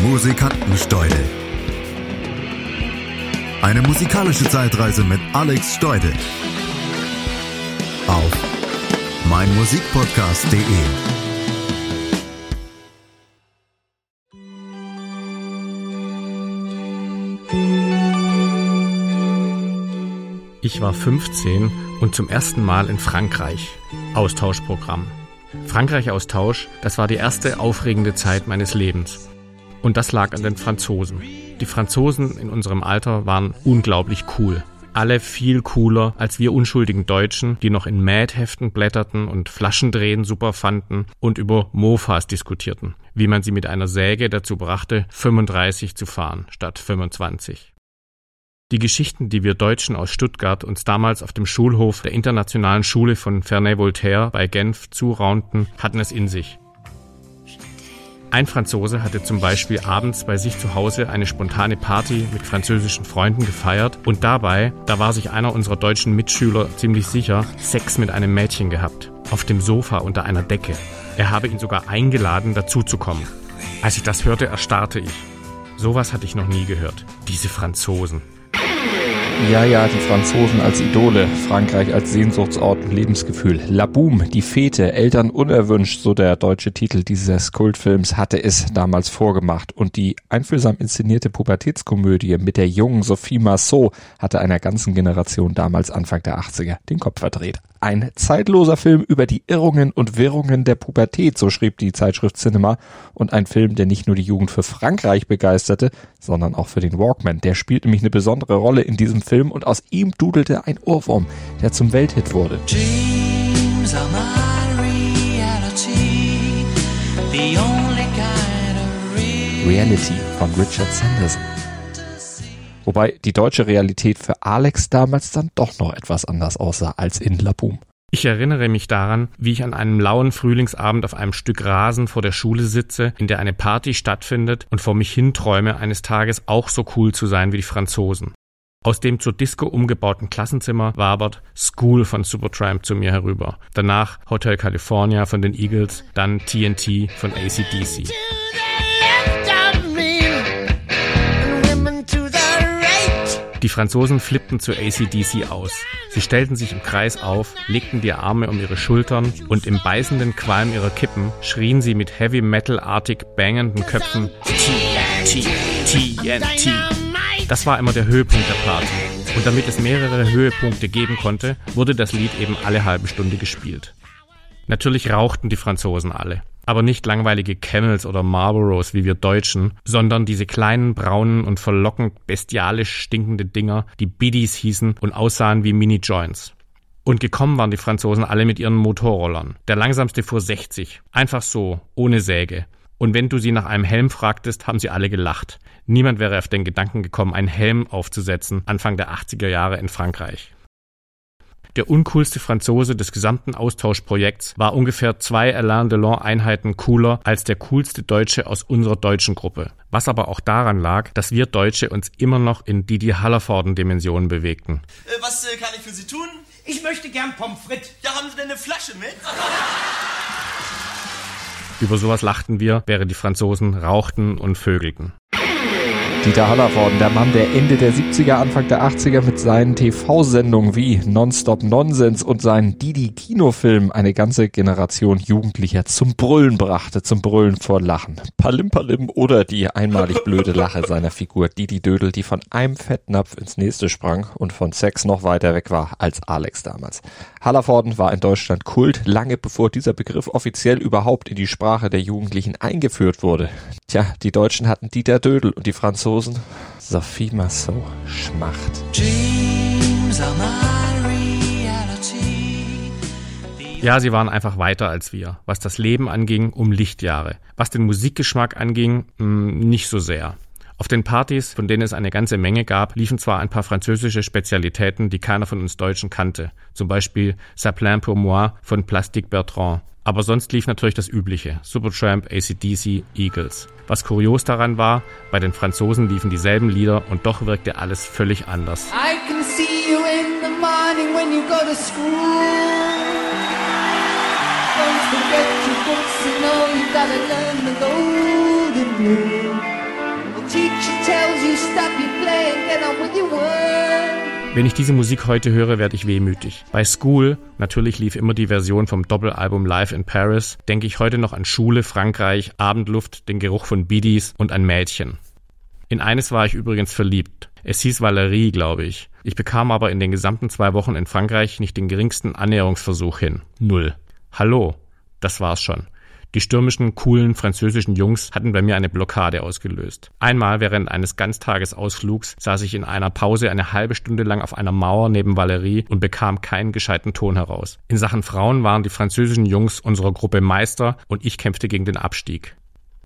Musikantensteudel. Eine musikalische Zeitreise mit Alex Steudel. Auf meinmusikpodcast.de. Ich war 15 und zum ersten Mal in Frankreich. Austauschprogramm. Frankreich-Austausch, das war die erste aufregende Zeit meines Lebens. Und das lag an den Franzosen. Die Franzosen in unserem Alter waren unglaublich cool. Alle viel cooler als wir unschuldigen Deutschen, die noch in Mad-Heften blätterten und Flaschendrehen super fanden und über Mofas diskutierten, wie man sie mit einer Säge dazu brachte, 35 zu fahren statt 25. Die Geschichten, die wir Deutschen aus Stuttgart uns damals auf dem Schulhof der Internationalen Schule von Ferney-Voltaire bei Genf zuraunten, hatten es in sich. Ein Franzose hatte zum Beispiel abends bei sich zu Hause eine spontane Party mit französischen Freunden gefeiert und dabei, da war sich einer unserer deutschen Mitschüler ziemlich sicher, Sex mit einem Mädchen gehabt. Auf dem Sofa unter einer Decke. Er habe ihn sogar eingeladen, dazuzukommen. Als ich das hörte, erstarrte ich. Sowas hatte ich noch nie gehört. Diese Franzosen. Ja, ja, die Franzosen als Idole, Frankreich als Sehnsuchtsort und Lebensgefühl. La Boum, die Fete, Eltern unerwünscht, so der deutsche Titel dieses Kultfilms, hatte es damals vorgemacht. Und die einfühlsam inszenierte Pubertätskomödie mit der jungen Sophie Massot hatte einer ganzen Generation damals Anfang der 80er den Kopf verdreht. Ein zeitloser Film über die Irrungen und Wirrungen der Pubertät, so schrieb die Zeitschrift Cinema. Und ein Film, der nicht nur die Jugend für Frankreich begeisterte, sondern auch für den Walkman. Der spielt nämlich eine besondere Rolle in diesem Film und aus ihm dudelte ein Ohrwurm, der zum Welthit wurde. Dreams are my reality, the only kind of reality von Richard Sanderson. Wobei die deutsche Realität für Alex damals dann doch noch etwas anders aussah als in Lapum. Ich erinnere mich daran, wie ich an einem lauen Frühlingsabend auf einem Stück Rasen vor der Schule sitze, in der eine Party stattfindet und vor mich hinträume, eines Tages auch so cool zu sein wie die Franzosen. Aus dem zur Disco umgebauten Klassenzimmer wabert School von Supertramp zu mir herüber. Danach Hotel California von den Eagles, dann TNT von ACDC. Die Franzosen flippten zu ACDC aus. Sie stellten sich im Kreis auf, legten die Arme um ihre Schultern und im beißenden Qualm ihrer Kippen schrien sie mit Heavy Metal-artig bangenden Köpfen TNT, TNT. Das war immer der Höhepunkt der Party. Und damit es mehrere Höhepunkte geben konnte, wurde das Lied eben alle halbe Stunde gespielt. Natürlich rauchten die Franzosen alle aber nicht langweilige Camels oder Marlboros wie wir Deutschen, sondern diese kleinen, braunen und verlockend bestialisch stinkende Dinger, die Biddies hießen und aussahen wie Mini-Joints. Und gekommen waren die Franzosen alle mit ihren Motorrollern. Der langsamste fuhr 60. Einfach so, ohne Säge. Und wenn du sie nach einem Helm fragtest, haben sie alle gelacht. Niemand wäre auf den Gedanken gekommen, einen Helm aufzusetzen, Anfang der 80er Jahre in Frankreich. Der uncoolste Franzose des gesamten Austauschprojekts war ungefähr zwei Alain Delon Einheiten cooler als der coolste Deutsche aus unserer deutschen Gruppe. Was aber auch daran lag, dass wir Deutsche uns immer noch in Didi Hallervorden Dimensionen bewegten. Äh, was äh, kann ich für Sie tun? Ich möchte gern Pommes frites. Ja, haben Sie denn eine Flasche mit? Über sowas lachten wir, während die Franzosen rauchten und vögelten. Dieter Hallervorden, der Mann, der Ende der 70er, Anfang der 80er mit seinen TV-Sendungen wie Nonstop Nonsens und seinen Didi-Kinofilm eine ganze Generation Jugendlicher zum Brüllen brachte, zum Brüllen vor Lachen. Palim Palim oder die einmalig blöde Lache seiner Figur Didi Dödel, die von einem Fettnapf ins nächste sprang und von Sex noch weiter weg war als Alex damals. Hallervorden war in Deutschland Kult, lange bevor dieser Begriff offiziell überhaupt in die Sprache der Jugendlichen eingeführt wurde. Tja, die Deutschen hatten Dieter Dödel und die Franzosen Franzosen Sophie Massot Schmacht. Ja, sie waren einfach weiter als wir. Was das Leben anging, um Lichtjahre. Was den Musikgeschmack anging, hm, nicht so sehr. Auf den Partys, von denen es eine ganze Menge gab, liefen zwar ein paar französische Spezialitäten, die keiner von uns Deutschen kannte. Zum Beispiel Saplin pour moi von Plastique Bertrand. Aber sonst lief natürlich das Übliche. Supertramp, ACDC, Eagles. Was kurios daran war, bei den Franzosen liefen dieselben Lieder und doch wirkte alles völlig anders. I can see you in the morning when you go to school. Don't forget your books and all you gotta learn the golden rule. The teacher tells you stop your play and get on with your work. Wenn ich diese Musik heute höre, werde ich wehmütig. Bei School, natürlich lief immer die Version vom Doppelalbum Live in Paris, denke ich heute noch an Schule, Frankreich, Abendluft, den Geruch von Bidis und ein Mädchen. In eines war ich übrigens verliebt. Es hieß Valerie, glaube ich. Ich bekam aber in den gesamten zwei Wochen in Frankreich nicht den geringsten Annäherungsversuch hin. Null. Hallo. Das war's schon. Die stürmischen, coolen französischen Jungs hatten bei mir eine Blockade ausgelöst. Einmal während eines Ganztagesausflugs saß ich in einer Pause eine halbe Stunde lang auf einer Mauer neben Valerie und bekam keinen gescheiten Ton heraus. In Sachen Frauen waren die französischen Jungs unserer Gruppe Meister und ich kämpfte gegen den Abstieg.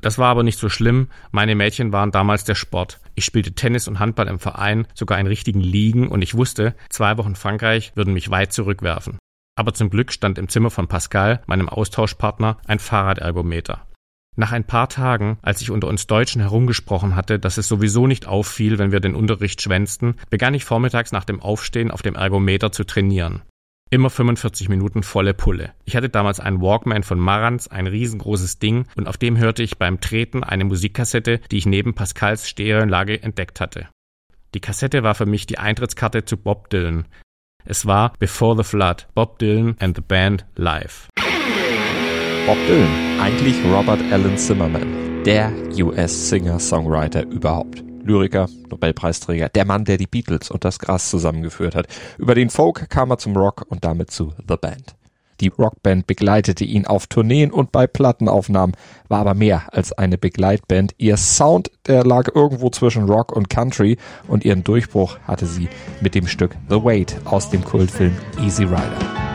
Das war aber nicht so schlimm. Meine Mädchen waren damals der Sport. Ich spielte Tennis und Handball im Verein, sogar in richtigen Ligen und ich wusste, zwei Wochen Frankreich würden mich weit zurückwerfen. Aber zum Glück stand im Zimmer von Pascal, meinem Austauschpartner, ein Fahrradergometer. Nach ein paar Tagen, als ich unter uns Deutschen herumgesprochen hatte, dass es sowieso nicht auffiel, wenn wir den Unterricht schwänzten, begann ich vormittags nach dem Aufstehen auf dem Ergometer zu trainieren. Immer 45 Minuten volle Pulle. Ich hatte damals einen Walkman von Marantz, ein riesengroßes Ding, und auf dem hörte ich beim Treten eine Musikkassette, die ich neben Pascals Stereoanlage entdeckt hatte. Die Kassette war für mich die Eintrittskarte zu Bob Dylan. Es war Before the Flood, Bob Dylan and the Band live. Bob Dylan, eigentlich Robert Allen Zimmerman, der US-Singer-Songwriter überhaupt. Lyriker, Nobelpreisträger, der Mann, der die Beatles und das Gras zusammengeführt hat. Über den Folk kam er zum Rock und damit zu The Band. Die Rockband begleitete ihn auf Tourneen und bei Plattenaufnahmen, war aber mehr als eine Begleitband. Ihr Sound, der lag irgendwo zwischen Rock und Country und ihren Durchbruch hatte sie mit dem Stück The Wait aus dem Kultfilm Easy Rider.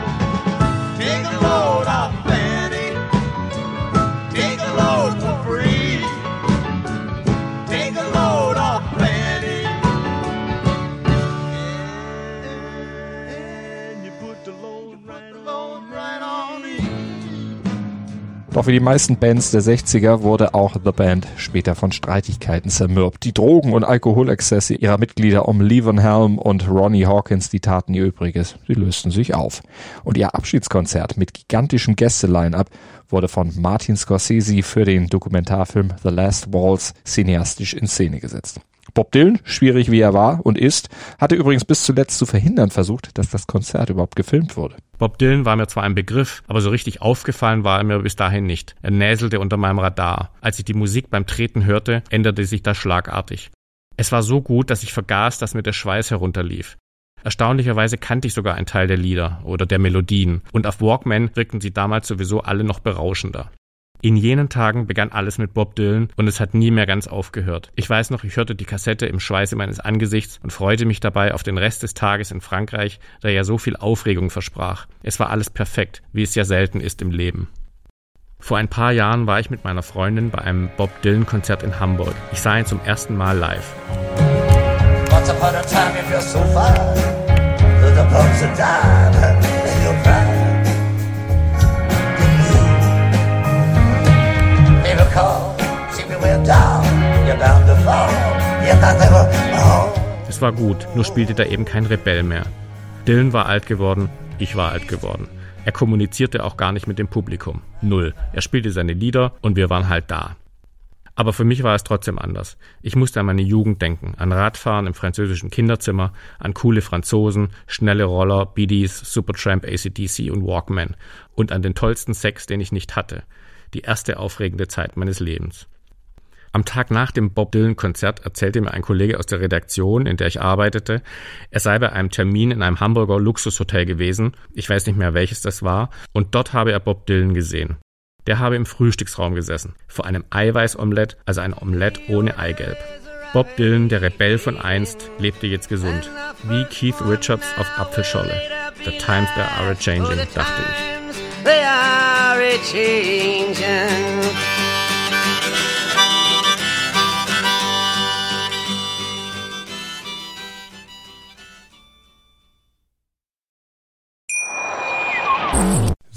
Doch wie die meisten Bands der 60er wurde auch The Band später von Streitigkeiten zermürbt. Die Drogen- und Alkoholexzesse ihrer Mitglieder um Levon Helm und Ronnie Hawkins, die taten ihr Übriges. Sie lösten sich auf. Und ihr Abschiedskonzert mit gigantischem Gäste-Line-Up wurde von Martin Scorsese für den Dokumentarfilm The Last Waltz cineastisch in Szene gesetzt. Bob Dylan, schwierig wie er war und ist, hatte übrigens bis zuletzt zu verhindern versucht, dass das Konzert überhaupt gefilmt wurde. Bob Dylan war mir zwar ein Begriff, aber so richtig aufgefallen war er mir bis dahin nicht. Er näselte unter meinem Radar. Als ich die Musik beim Treten hörte, änderte sich das schlagartig. Es war so gut, dass ich vergaß, dass mir der Schweiß herunterlief. Erstaunlicherweise kannte ich sogar einen Teil der Lieder oder der Melodien und auf Walkman wirkten sie damals sowieso alle noch berauschender. In jenen Tagen begann alles mit Bob Dylan und es hat nie mehr ganz aufgehört. Ich weiß noch, ich hörte die Kassette im Schweiße meines Angesichts und freute mich dabei auf den Rest des Tages in Frankreich, der ja so viel Aufregung versprach. Es war alles perfekt, wie es ja selten ist im Leben. Vor ein paar Jahren war ich mit meiner Freundin bei einem Bob Dylan Konzert in Hamburg. Ich sah ihn zum ersten Mal live. Once upon a time you feel so fine, the Es war gut, nur spielte da eben kein Rebell mehr. Dylan war alt geworden, ich war alt geworden. Er kommunizierte auch gar nicht mit dem Publikum. Null. Er spielte seine Lieder und wir waren halt da. Aber für mich war es trotzdem anders. Ich musste an meine Jugend denken, an Radfahren im französischen Kinderzimmer, an coole Franzosen, schnelle Roller, BDs, Supertramp, ACDC und Walkman und an den tollsten Sex, den ich nicht hatte. Die erste aufregende Zeit meines Lebens. Am Tag nach dem Bob Dylan-Konzert erzählte mir ein Kollege aus der Redaktion, in der ich arbeitete, er sei bei einem Termin in einem Hamburger Luxushotel gewesen, ich weiß nicht mehr welches das war, und dort habe er Bob Dylan gesehen. Der habe im Frühstücksraum gesessen, vor einem Eiweißomelett, also ein Omelett ohne Eigelb. Bob Dylan, der Rebell von einst, lebte jetzt gesund, wie Keith Richards auf Apfelscholle. The times they are a changing, dachte ich.